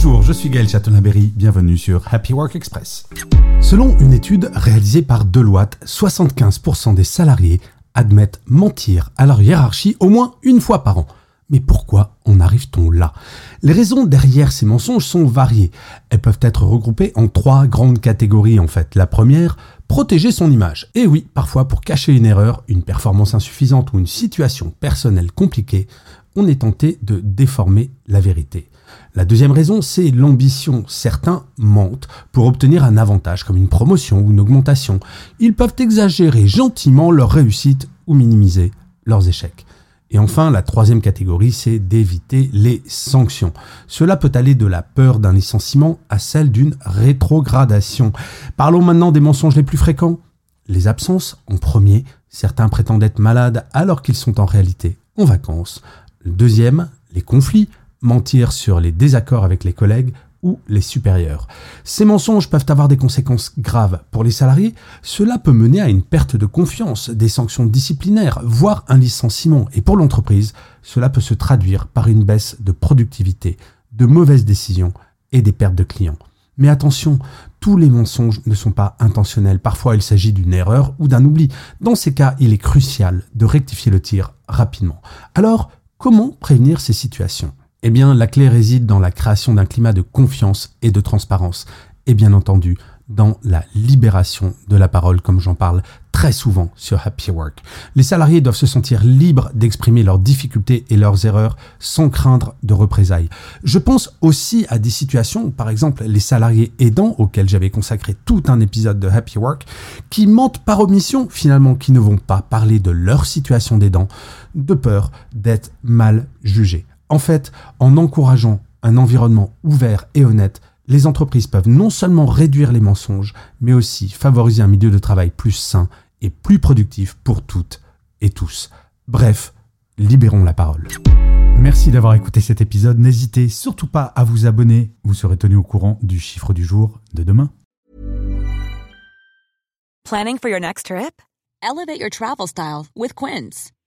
Bonjour, je suis Gaël Chatonaberry, bienvenue sur Happy Work Express. Selon une étude réalisée par Deloitte, 75% des salariés admettent mentir à leur hiérarchie au moins une fois par an. Mais pourquoi en arrive-t-on là? Les raisons derrière ces mensonges sont variées. Elles peuvent être regroupées en trois grandes catégories en fait. La première, protéger son image. Et oui, parfois pour cacher une erreur, une performance insuffisante ou une situation personnelle compliquée, on est tenté de déformer la vérité. La deuxième raison, c'est l'ambition. Certains mentent pour obtenir un avantage comme une promotion ou une augmentation. Ils peuvent exagérer gentiment leur réussite ou minimiser leurs échecs. Et enfin, la troisième catégorie, c'est d'éviter les sanctions. Cela peut aller de la peur d'un licenciement à celle d'une rétrogradation. Parlons maintenant des mensonges les plus fréquents. Les absences en premier. Certains prétendent être malades alors qu'ils sont en réalité en vacances. Deuxième, les conflits mentir sur les désaccords avec les collègues ou les supérieurs. Ces mensonges peuvent avoir des conséquences graves pour les salariés. Cela peut mener à une perte de confiance, des sanctions disciplinaires, voire un licenciement. Et pour l'entreprise, cela peut se traduire par une baisse de productivité, de mauvaises décisions et des pertes de clients. Mais attention, tous les mensonges ne sont pas intentionnels. Parfois, il s'agit d'une erreur ou d'un oubli. Dans ces cas, il est crucial de rectifier le tir rapidement. Alors, comment prévenir ces situations? Eh bien, la clé réside dans la création d'un climat de confiance et de transparence. Et bien entendu, dans la libération de la parole, comme j'en parle très souvent sur Happy Work. Les salariés doivent se sentir libres d'exprimer leurs difficultés et leurs erreurs sans craindre de représailles. Je pense aussi à des situations, par exemple les salariés aidants, auxquels j'avais consacré tout un épisode de Happy Work, qui mentent par omission, finalement, qui ne vont pas parler de leur situation d'aidant, de peur d'être mal jugés. En fait, en encourageant un environnement ouvert et honnête, les entreprises peuvent non seulement réduire les mensonges, mais aussi favoriser un milieu de travail plus sain et plus productif pour toutes et tous. Bref, libérons la parole. Merci d'avoir écouté cet épisode. N'hésitez surtout pas à vous abonner. Vous serez tenu au courant du chiffre du jour de demain. Planning for your next trip? Elevate your travel style with Quince.